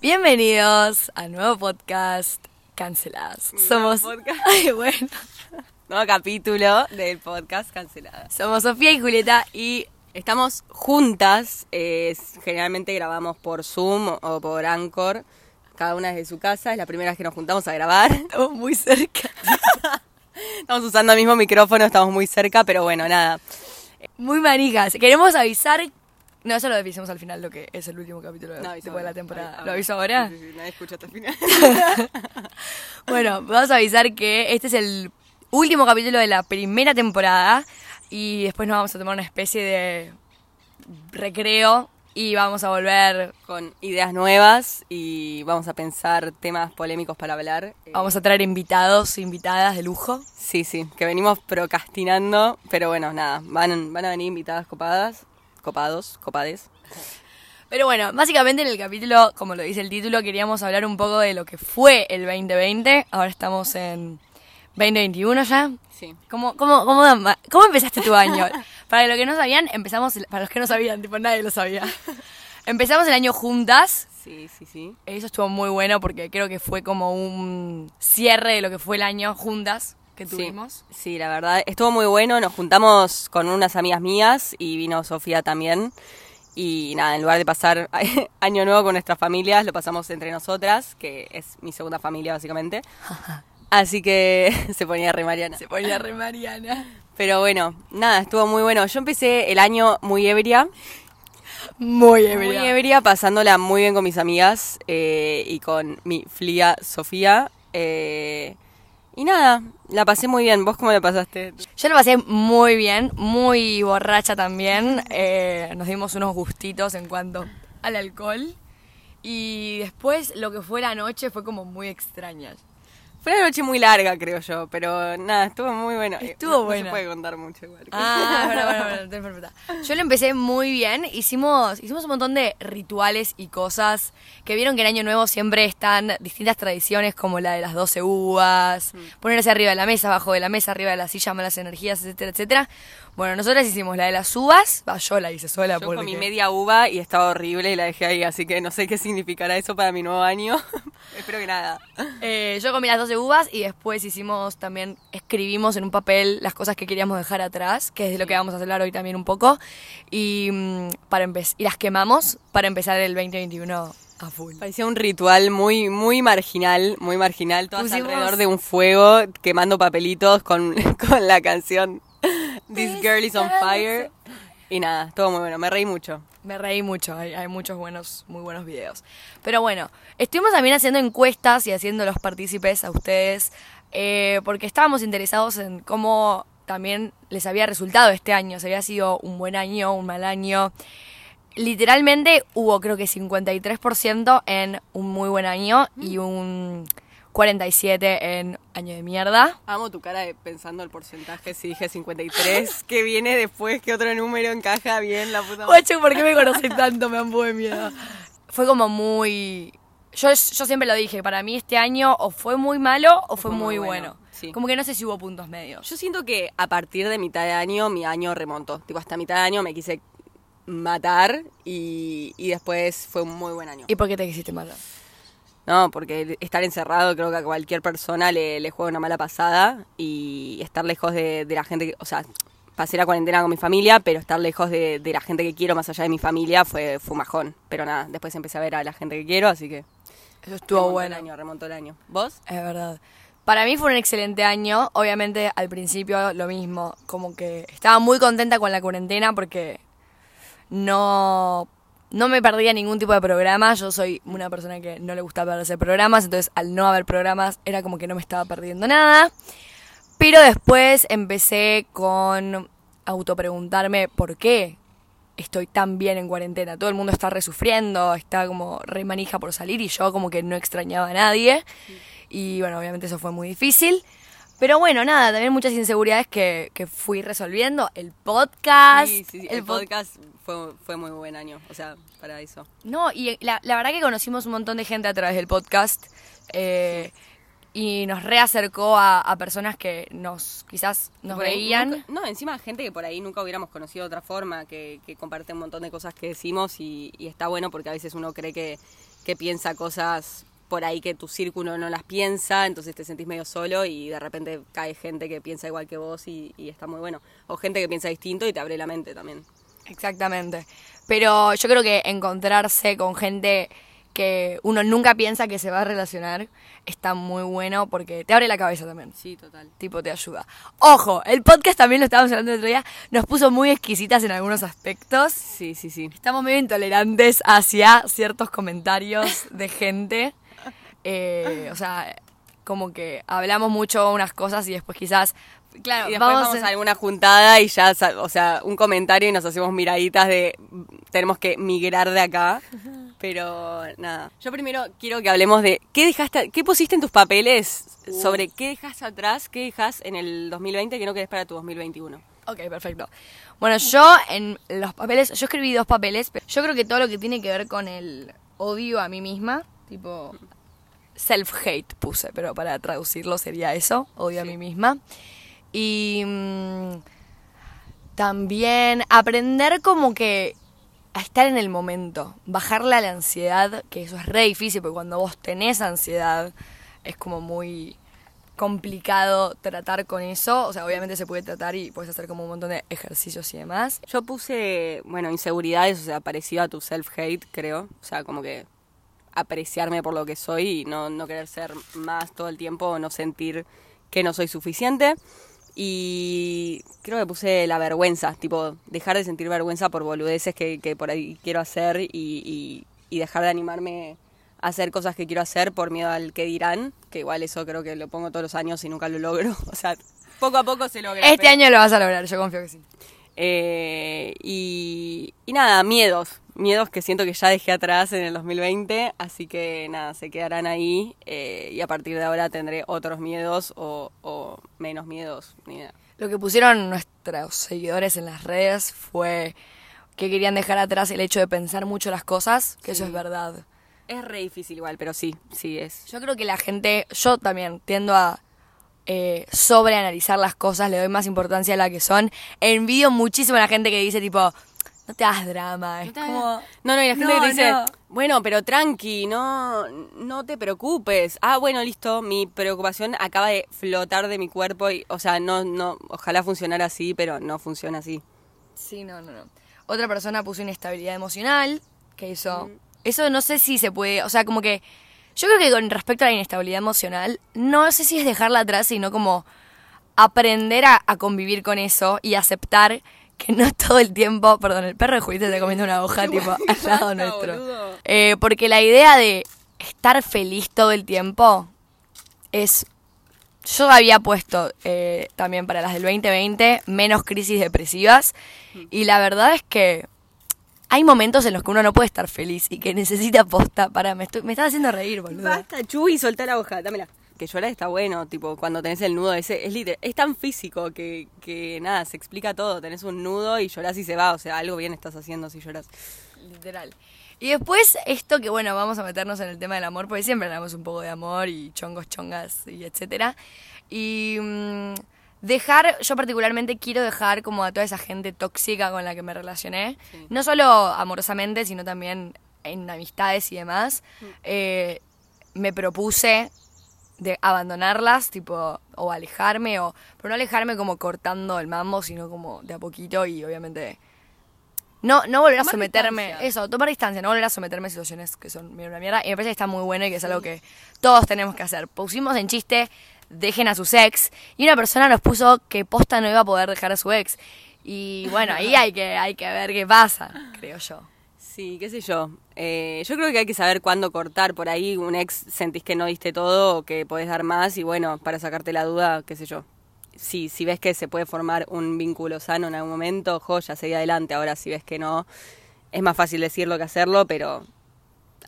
Bienvenidos a nuevo podcast Canceladas. Somos. podcast. Ay, bueno. Nuevo capítulo del podcast cancelada. Somos Sofía y Julieta y Estamos juntas, eh, generalmente grabamos por Zoom o por Anchor, cada una desde su casa, es la primera vez que nos juntamos a grabar. estamos muy cerca. Estamos usando el mismo micrófono, estamos muy cerca, pero bueno, nada. Muy manijas. Queremos avisar. No, eso lo avisamos al final, lo que es el último capítulo de, No, de la temporada. ¿Lo aviso ahora? Sí, sí, sí, nadie escucha hasta el final. Bueno, vamos a avisar que este es el último capítulo de la primera temporada y después nos vamos a tomar una especie de recreo y vamos a volver, Con ideas nuevas y vamos a pensar temas polémicos para hablar. Eh, vamos a traer invitados, invitadas de lujo. Sí, sí, que venimos procrastinando, pero bueno, nada, van, van a venir invitadas copadas, copados, copades. Pero bueno, básicamente en el capítulo, como lo dice el título, queríamos hablar un poco de lo que fue el 2020. Ahora estamos en 2021 ya. Sí. ¿Cómo, cómo, cómo, cómo empezaste tu año? Para los que no sabían, empezamos, el- para los que no sabían, tipo nadie lo sabía. Empezamos el año juntas. Sí, sí, sí. Eso estuvo muy bueno porque creo que fue como un cierre de lo que fue el año juntas que tuvimos. Sí, sí, la verdad, estuvo muy bueno. Nos juntamos con unas amigas mías y vino Sofía también. Y nada, en lugar de pasar año nuevo con nuestras familias, lo pasamos entre nosotras, que es mi segunda familia básicamente. Así que se ponía re Mariana. Se ponía re Mariana. Pero bueno, nada, estuvo muy bueno. Yo empecé el año muy ebria. Muy Muy ebria. ebria, pasándola muy bien con mis amigas eh, y con mi flia Sofía. eh, y nada, la pasé muy bien. ¿Vos cómo la pasaste? Yo lo pasé muy bien, muy borracha también. Eh, nos dimos unos gustitos en cuanto al alcohol. Y después lo que fue la noche fue como muy extraña. Fue una noche muy larga, creo yo, pero nada, estuvo muy bueno. Eh, Estuvo no- no se puede contar mucho igual. Ah, bueno, bueno, bueno, perfecta. Yo lo empecé muy bien. Hicimos, hicimos un montón de rituales y cosas que vieron que en Año Nuevo siempre están distintas tradiciones como la de las 12 uvas, ponerse arriba de la mesa, abajo de la mesa, arriba de la silla, malas energías, etcétera, etcétera. Bueno, nosotras hicimos la de las uvas. Va, yo la hice sola Yo porque... comí media uva y estaba horrible y la dejé ahí, así que no sé qué significará eso para mi nuevo año. Espero que nada. Eh, yo comí las 12 uvas y después hicimos también, escribimos en un papel las cosas que queríamos dejar atrás, que es de lo que vamos a hablar hoy también un poco, y, mm, para y las quemamos para empezar el 2021 a full. Parecía un ritual muy, muy marginal, muy marginal, todas Pusimos- alrededor de un fuego, quemando papelitos con, con la canción This Girl is on Fire. Y nada, todo muy bueno, me reí mucho. Me reí mucho, hay, hay muchos buenos, muy buenos videos. Pero bueno, estuvimos también haciendo encuestas y haciendo los partícipes a ustedes, eh, porque estábamos interesados en cómo también les había resultado este año, si había sido un buen año, un mal año. Literalmente hubo creo que 53% en un muy buen año y un 47% en año de mierda. Amo tu cara de pensando el porcentaje, si dije 53, que viene después, que otro número encaja bien, la puta madre. Guacho, ¿por qué me conocí tanto? Me han de miedo. Fue como muy... Yo, yo siempre lo dije, para mí este año o fue muy malo o fue, muy, bueno. sí. Como que no sé si hubo puntos medios. Yo siento que a partir de mitad de año, mi año remontó. Tipo, hasta mitad de año me quise matar y, y después fue un muy buen año. ¿Y por qué te quisiste malo? No, porque estar encerrado creo que a cualquier persona le, le juega una mala pasada y estar lejos de, de la gente que, o sea, pasé la cuarentena con mi familia, pero estar lejos de, de la gente que quiero más allá de mi familia fue, fue un majón. Pero nada, después empecé a ver a la gente que quiero, así que Eso estuvo bueno. el año, remontó el año. ¿Vos? Es verdad. Para mí fue un excelente año. Obviamente al principio lo mismo. Como que estaba muy contenta con la cuarentena porque no, no me perdía ningún tipo de programa. Yo soy una persona que no le gusta perderse programas. Entonces al no haber programas era como que no me estaba perdiendo nada. Pero después empecé con autopreguntarme por qué estoy tan bien en cuarentena. Todo el mundo está resufriendo, está como re manija por salir y yo como que no extrañaba a nadie. Y bueno, obviamente eso fue muy difícil. Pero bueno, nada, también muchas inseguridades que, que fui resolviendo. El podcast. Sí, sí, sí, el el pod- podcast fue, fue muy buen año, o sea, para eso. No, y la, la verdad que conocimos un montón de gente a través del podcast. eh, y nos reacercó a, a personas que nos quizás nos Por veían. nunca- no, encima gente que por ahí nunca hubiéramos conocido de otra forma, que, que comparte un montón de cosas que decimos y, y está bueno porque a veces uno cree que, que piensa cosas por ahí que tu círculo no las piensa, entonces te sentís medio solo y de repente cae gente que piensa igual que vos y, y está muy bueno. O gente que piensa distinto y te abre la mente también. Exactamente. Pero yo creo que encontrarse con gente que uno nunca piensa que se va a relacionar está muy bueno porque te abre la cabeza también. Sí, total. Tipo, te ayuda. Ojo, el podcast también lo estábamos hablando el otro día, nos puso muy exquisitas en algunos aspectos. Sí, sí, sí. Estamos medio intolerantes hacia ciertos comentarios de gente. Eh, o sea, como que hablamos mucho unas cosas y después quizás... Claro, Y después vamos, a alguna juntada y ya, o sea, un comentario y nos hacemos miraditas de tenemos que migrar de acá. Pero nada. Yo primero quiero que hablemos de qué dejaste, qué pusiste en tus papeles sobre qué dejas atrás, qué dejas en el 2020 que no querés para tu 2021. Ok, perfecto. Bueno, yo en los papeles, yo escribí dos papeles, pero yo creo que todo lo que tiene que ver con el odio a mí misma, tipo self-hate puse, pero para traducirlo sería eso, odio a mí misma. Y mm, también aprender como que a estar en el momento, bajarle a la ansiedad, que eso es re difícil, porque cuando vos tenés ansiedad es como muy complicado tratar con eso, o sea, obviamente se puede tratar y puedes hacer como un montón de ejercicios y demás. Yo puse, bueno, inseguridades, o sea, parecido a tu self-hate, creo. O sea, como que apreciarme por lo que soy y no, no querer ser más todo el tiempo, no sentir que no soy suficiente. Y creo que puse la vergüenza, tipo, dejar de sentir vergüenza por boludeces que, que por ahí quiero hacer y, y- y dejar de animarme a hacer cosas que quiero hacer por miedo al que dirán, que igual eso creo que lo pongo todos los años y nunca lo logro. O sea, poco a poco se logra. Este pero- año lo vas a lograr, yo confío que sí. eh, y, y nada, miedos. Miedos que siento que ya dejé atrás en el 2020, así que nada, se quedarán ahí eh, y a partir de ahora tendré otros miedos o, o menos miedos. Ni idea. Lo que pusieron nuestros seguidores en las redes fue que querían dejar atrás el hecho de pensar mucho las cosas, que eso es verdad. Es re difícil igual, pero sí, sí es. Yo creo que la gente, yo también tiendo a eh, sobreanalizar las cosas, le doy más importancia a la que son. Envidio muchísimo a la gente que dice tipo, no te hagas drama, es como... No, no, y la gente No, te dice, no. bueno, pero tranqui, no, no te preocupes. Ah, bueno, listo, mi preocupación acaba de flotar de mi cuerpo y, o sea, no, no, ojalá funcionara así, pero no funciona así. Sí, no, no, no. Otra persona puso inestabilidad emocional, que eso... Eso no sé si se puede, o sea, como que... Yo creo que con respecto a la inestabilidad emocional, no sé si es dejarla atrás, sino como aprender a, a convivir con eso y aceptar que no todo el tiempo... Perdón, el perro de Julieta está comiendo una hoja tipo al lado nuestro. Eh, porque la idea de estar feliz todo el tiempo es... Yo había puesto eh, también para las del 2020 menos crisis depresivas y la verdad es que hay momentos en los que uno no puede estar feliz y que necesita posta para... Me, estoy, me estás haciendo reír, boludo. Basta, Chuy, soltá la hoja, dámela. Que llorar está bueno, tipo, cuando tenés el nudo ese, es literal, es tan físico que, que nada, se explica todo. Tenés un nudo y llorás y se va, o sea, algo bien estás haciendo si llorás. Literal. Y después esto que bueno, vamos a meternos en el tema del amor, porque siempre hablamos un poco de amor y chongos, chongas y etcétera. Y mm, dejar, yo particularmente quiero dejar como a toda esa gente tóxica con la que me relacioné, Sí. no solo amorosamente, sino también en amistades y demás. Eh, me propuse de abandonarlas, tipo, o alejarme, o, pero no alejarme como cortando el mambo, sino como de a poquito y obviamente no, no volver a Tomar someterme, distancia. eso, tomar distancia, no volver a someterme a situaciones que son medio una mierda. Y me parece que está muy bueno y que es algo que todos tenemos que hacer. Pusimos en chiste, dejen a sus ex, y una persona nos puso que posta no iba a poder dejar a su ex. Y bueno, ahí hay que, hay que ver qué pasa, creo yo. Sí, qué sé yo. Eh, yo creo que hay que saber cuándo cortar. Por ahí un ex sentís que no diste todo o que podés dar más y bueno, para sacarte la duda, qué sé yo. Sí, si ves que se puede formar un vínculo sano en algún momento, joya, seguí adelante. Ahora si ves que no, es más fácil decirlo que hacerlo, pero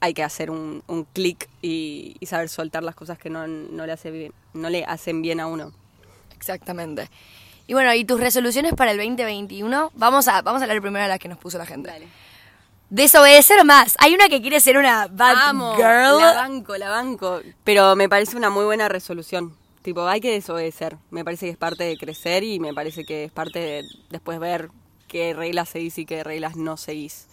hay que hacer un, un clic y, y saber soltar las cosas que no, no, le hace bien, no le hacen bien a uno. Exactamente. Y bueno, y tus resoluciones para el 2021, vamos a, vamos a leer primero a las que nos puso la gente. Desobedecer más. Hay una que quiere ser una bad Amo, girl. la banco, la banco. Pero me parece una muy buena resolución. Tipo, hay que desobedecer. Me parece que es parte de crecer y me parece que es parte de después ver qué reglas seguís y qué reglas no seguís.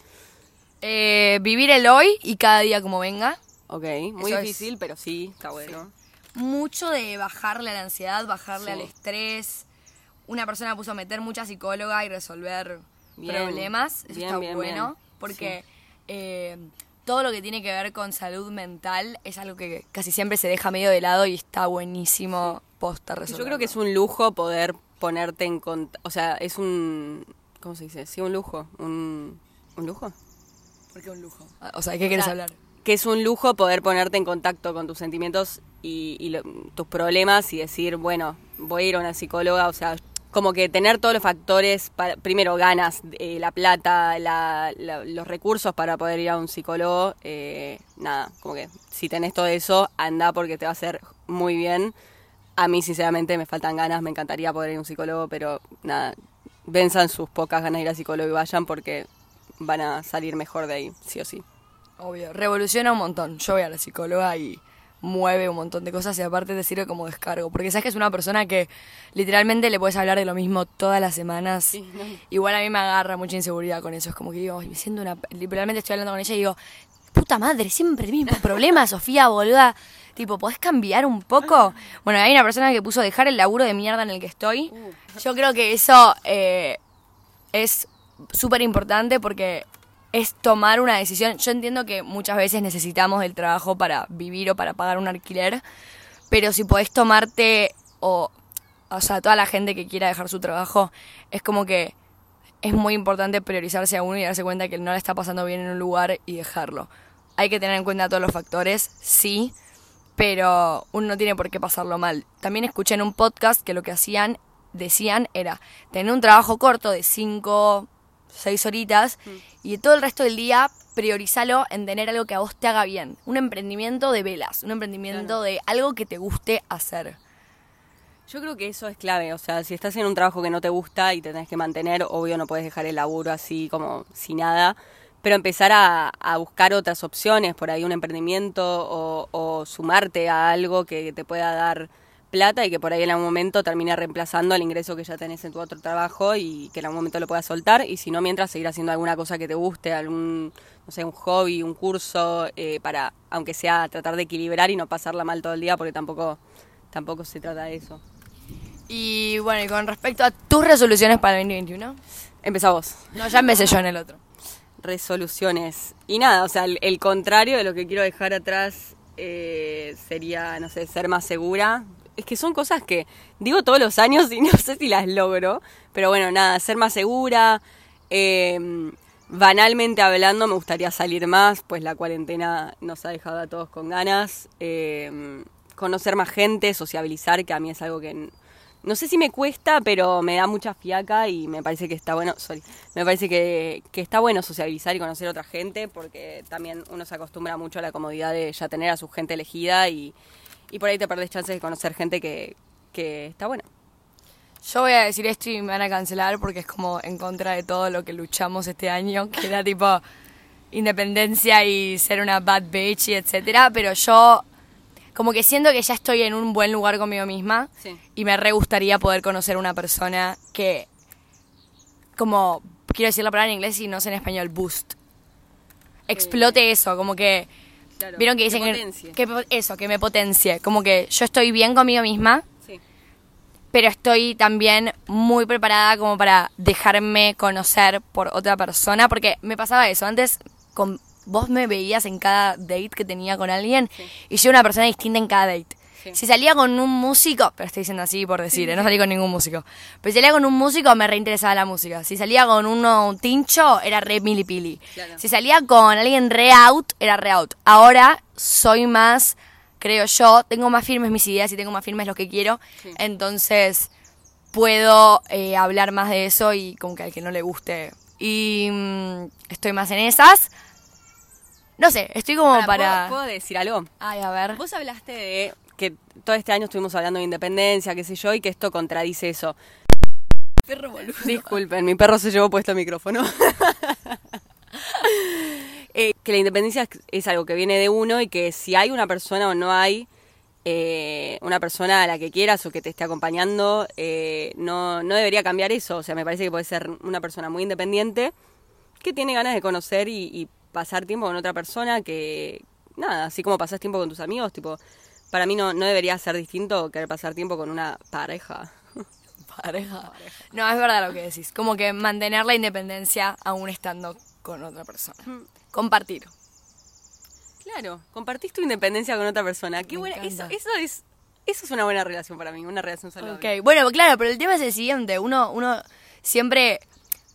Eh, vivir el hoy y cada día como venga. Ok, muy Eso es- difícil, pero sí, está bueno. Mucho de bajarle a la ansiedad, bajarle Sí. al estrés. Una persona puso meter mucha psicóloga y resolver Bien, problemas. Eso bien, está bien, bueno. Porque eh, todo lo que tiene que ver con salud mental es algo que casi siempre se deja medio de lado y está buenísimo posta Yo resolver. creo que es un lujo poder ponerte en contacto, o sea, es un, ¿cómo se dice? Sí, un lujo, un, ¿un lujo? ¿Por qué un lujo? Ah, O sea, ¿de qué quieres sea, hablar? Que es un lujo poder ponerte en contacto con tus sentimientos y, y lo- tus problemas y decir, bueno, voy a ir a una psicóloga, o sea, como que tener todos los factores, para, primero ganas, eh, la plata, la- la- los recursos para poder ir a un psicólogo, eh, nada, como que si tenés todo eso, anda porque te va a hacer muy bien. A mí, sinceramente, me faltan ganas, me encantaría poder ir a un psicólogo, pero nada, venzan sus pocas ganas de ir al psicólogo y vayan porque van a salir mejor de ahí, sí o sí. Obvio, revoluciona un montón. Yo voy a la psicóloga y mueve un montón de cosas y aparte te sirve como descargo. Porque sabes que es una persona que literalmente le puedes hablar de lo mismo todas las semanas. Igual a mí me agarra mucha inseguridad con eso. Es como que digo, "Ay, me siento una... Literalmente estoy hablando con ella y digo, puta madre, siempre el mismo problema, Sofía, boluda. Tipo, ¿podés cambiar un poco? Bueno, hay una persona que puso dejar el laburo de mierda en el que estoy. Yo creo que eso eh, es súper importante porque es tomar una decisión. Yo entiendo que muchas veces necesitamos el trabajo para vivir o para pagar un alquiler, pero si podés tomarte, o, o sea, toda la gente que quiera dejar su trabajo, es como que es muy importante priorizarse a uno y darse cuenta que no le está pasando bien en un lugar y dejarlo. Hay que tener en cuenta todos los factores, sí, pero uno no tiene por qué pasarlo mal. También escuché en un podcast que lo que hacían, decían, era tener un trabajo corto de 5, 6 horitas y todo el resto del día priorizalo en tener algo que a vos te haga bien. Un emprendimiento de velas, un emprendimiento de algo que te guste hacer. Yo creo que eso es clave, o sea, si estás en un trabajo que no te gusta y te tenés que mantener, obvio no puedes dejar el laburo así como sin nada, pero empezar a, a buscar otras opciones, por ahí un emprendimiento o, o sumarte a algo que te pueda dar plata y que por ahí en algún momento termine reemplazando el ingreso que ya tenés en tu otro trabajo y que en algún momento lo puedas soltar y si no mientras seguir haciendo alguna cosa que te guste, algún, no sé, un hobby, un curso, eh, para, aunque sea tratar de equilibrar y no pasarla mal todo el día porque tampoco, tampoco se trata de eso. Y bueno, y con respecto a tus resoluciones para el 2021, Empezá vos. no, ya empecé yo en el otro. Resoluciones. Y nada, o sea, el, el contrario de lo que quiero dejar atrás eh, sería, no sé, ser más segura. Es que son cosas que digo todos los años y no sé si las logro. Pero bueno, nada, ser más segura. eh, banalmente hablando, me gustaría salir más, pues la cuarentena nos ha dejado a todos con ganas. eh, conocer más gente, sociabilizar, que a mí es algo que no sé si me cuesta, pero me da mucha fiaca y me parece que está bueno, sorry, me parece que, que está bueno sociabilizar y conocer a otra gente porque también uno se acostumbra mucho a la comodidad de ya tener a su gente elegida y, y por ahí te perdés chances de conocer gente que, que está buena. Yo voy a decir esto y me van a cancelar porque es como en contra de todo lo que luchamos este año, que era tipo independencia y ser una bad bitch y etcétera, pero yo como que siento que ya estoy en un buen lugar conmigo misma Sí. y me re gustaría poder conocer una persona que como quiero decir la palabra en inglés y no sé en español, boost. Explote eso, como que Claro, vieron que que dicen que, potencie. que po- eso, que me potencie, como que yo estoy bien conmigo misma Sí. pero estoy también muy preparada como para dejarme conocer por otra persona, porque me pasaba eso, antes con vos me veías en cada date que tenía con alguien y yo era una persona distinta en cada date. Sí. Si salía con un músico, pero estoy diciendo así por decir, ¿eh? no salí con ningún músico. Pero si salía con un músico me reinteresaba la música. Si salía con uno un tincho, era re milipili. Claro. Si salía con alguien re out, era re out. Ahora soy más, creo yo, tengo más firmes mis ideas y tengo más firmes lo que quiero. Sí. Entonces puedo eh, hablar más de eso y como que al que no le guste. Y mm, estoy más en esas. No sé, estoy como Ahora, para... ¿puedo, puedo decir algo? Ay, a ver. Vos hablaste de todo este año estuvimos hablando de independencia, qué sé yo, y que esto contradice eso. Perro boludo. Disculpen, mi perro se llevó puesto el micrófono. Eh, que la independencia es, algo que viene de uno y que si hay una persona o no hay eh, una persona a la que quieras o que te esté acompañando, eh, no, no debería cambiar eso. O sea, me parece que puede ser una persona muy independiente que tiene ganas de conocer y, y pasar tiempo con otra persona que, nada, así como pasas tiempo con tus amigos, tipo, para mí no, no debería ser distinto querer pasar tiempo con una pareja. Pareja. No, es verdad lo que decís. Como que mantener la independencia aún estando con otra persona. Compartir. Claro, compartís tu independencia con otra persona. Qué Me buena, eso, eso es, eso es una buena relación para mí, una relación saludable. Ok, bueno, claro, pero el tema es el siguiente. Uno, uno siempre,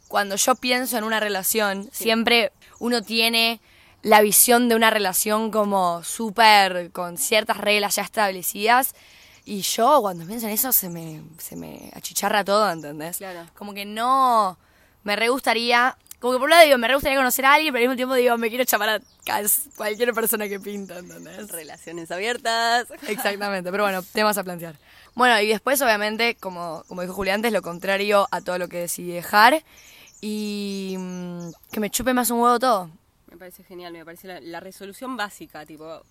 cuando yo pienso en una relación, siempre uno tiene la visión de una relación como súper, con ciertas reglas ya establecidas. Y yo cuando pienso en eso se me, se me achicharra todo, ¿entendés? Claro. Como que no, me re gustaría, como que por un lado digo, me re gustaría conocer a alguien, pero al mismo tiempo digo, me quiero chamar a cualquier persona que pinta, ¿entendés? Relaciones abiertas. Exactamente, pero bueno, temas a plantear. Bueno, y después, obviamente, como, como dijo Julián antes, lo contrario a todo lo que decidí dejar. Y mm, que me chupe más un huevo todo. Me parece genial, me parece la, la resolución básica, tipo,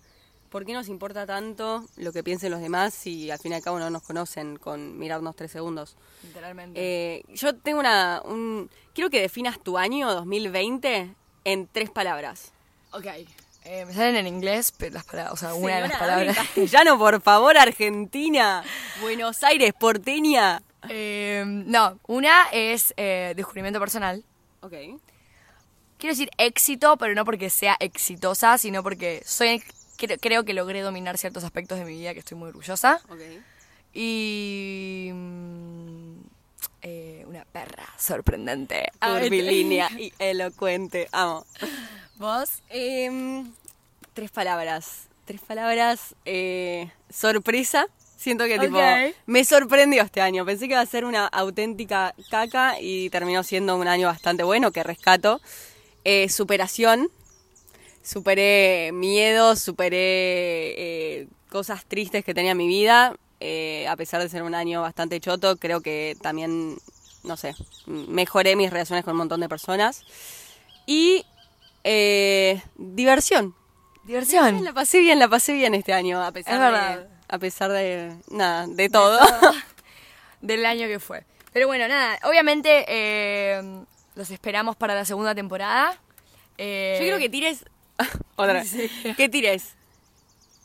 ¿por qué nos importa tanto lo que piensen los demás si al fin y al cabo no nos conocen con mirarnos tres segundos? Literalmente. Eh, yo tengo una... Un, quiero que definas tu año 2020 en tres palabras. ok. Eh, me salen en inglés, pero las palabras, o sea, una de las palabras. castellano, por favor, Argentina. Buenos Aires, porteña. Eh, no, una es eh, descubrimiento personal. Ok. Quiero decir éxito, pero no porque sea exitosa, sino porque soy creo, creo que logré dominar ciertos aspectos de mi vida que estoy muy orgullosa. Ok. Y. mm, eh, una perra sorprendente. Curvilínea y elocuente. Amo. ¿Vos? Em, tres palabras. Tres palabras. eh, sorpresa. Siento que tipo Ok. me sorprendió este año. Pensé que iba a ser una auténtica caca y terminó siendo un año bastante bueno que rescato. Eh, superación. Superé miedos, superé eh, cosas tristes que tenía en mi vida. Eh, a pesar de ser un año bastante choto, creo que también, no sé, mejoré mis relaciones con un montón de personas. Y eh, diversión. Diversión. La pasé bien, la pasé bien este año, a pesar Es de, verdad. a pesar de nada, de todo. Del año que fue. Pero bueno, nada. Obviamente eh, los esperamos para la segunda temporada. Eh, Yo quiero que tires otra, que tires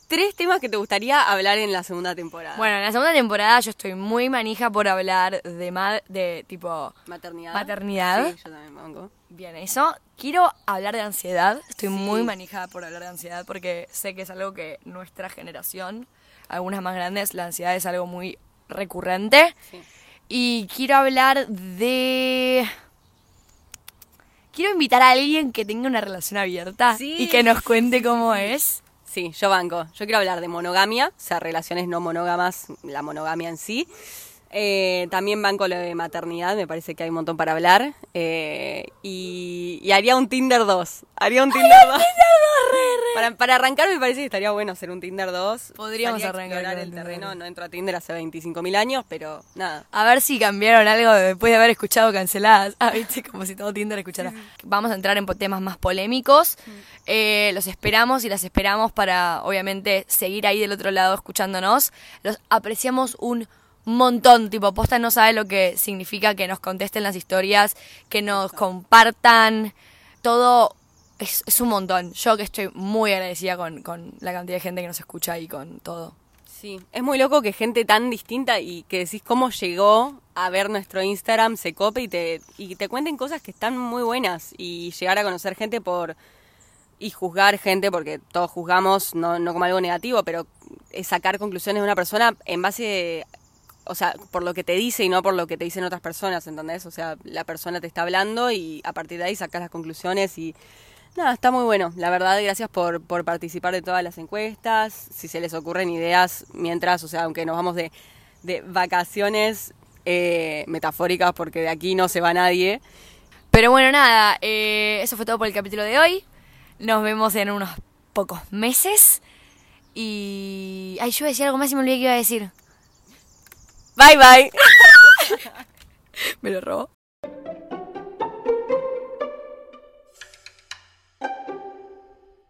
tres temas que te gustaría hablar en la segunda temporada. Bueno, en la segunda temporada yo estoy muy manija por hablar de, ma- de tipo. maternidad. maternidad. Sí, yo también banco. Bien, eso. Quiero hablar de ansiedad. Estoy Sí. muy manija por hablar de ansiedad porque sé que es algo que nuestra generación, algunas más grandes, la ansiedad es algo muy recurrente. Sí. Y quiero hablar de... Quiero invitar a alguien que tenga una relación abierta Sí. y que nos cuente cómo es. Sí, yo banco. Yo quiero hablar de monogamia, o sea, relaciones no monógamas, la monogamia en sí. Eh, también banco lo de maternidad, me parece que hay un montón para hablar. Eh, y, y haría un Tinder 2. Haría un Tinder 2. Para, para arrancar me parece que estaría bueno hacer un Tinder 2. Podríamos Salir a arrancar el un Tinder terreno. 2. No entro a Tinder hace 25.000 años, pero nada. A ver si cambiaron algo después de haber escuchado canceladas. Ah, viste, como si todo Tinder escuchara. Vamos a entrar en temas más polémicos. Eh, los esperamos y las esperamos para, obviamente, seguir ahí del otro lado escuchándonos. Los apreciamos un montón. Tipo, posta no sabe lo que significa que nos contesten las historias, que nos compartan. Todo es, es un montón. Yo que estoy muy agradecida con, con la cantidad de gente que nos escucha y con todo. Sí, es muy loco que gente tan distinta y que decís cómo llegó a ver nuestro Instagram, se cope y te, y te cuenten cosas que están muy buenas y llegar a conocer gente por y juzgar gente, porque todos juzgamos, no, no como algo negativo, pero es sacar conclusiones de una persona en base, o sea, por lo que te dice y no por lo que te dicen otras personas, ¿entendés? O sea, la persona te está hablando y a partir de ahí sacas las conclusiones y nada, está muy bueno. La verdad, gracias por, por participar de todas las encuestas, si se les ocurren ideas mientras, o sea, aunque nos vamos de, de vacaciones eh, metafóricas, porque de aquí no se va nadie. Pero bueno, nada, eh, eso fue todo por el capítulo de hoy. Nos vemos en unos pocos meses. Y. Ay, yo iba a decir algo más y me olvidé que iba a decir. Bye bye. Me lo robó.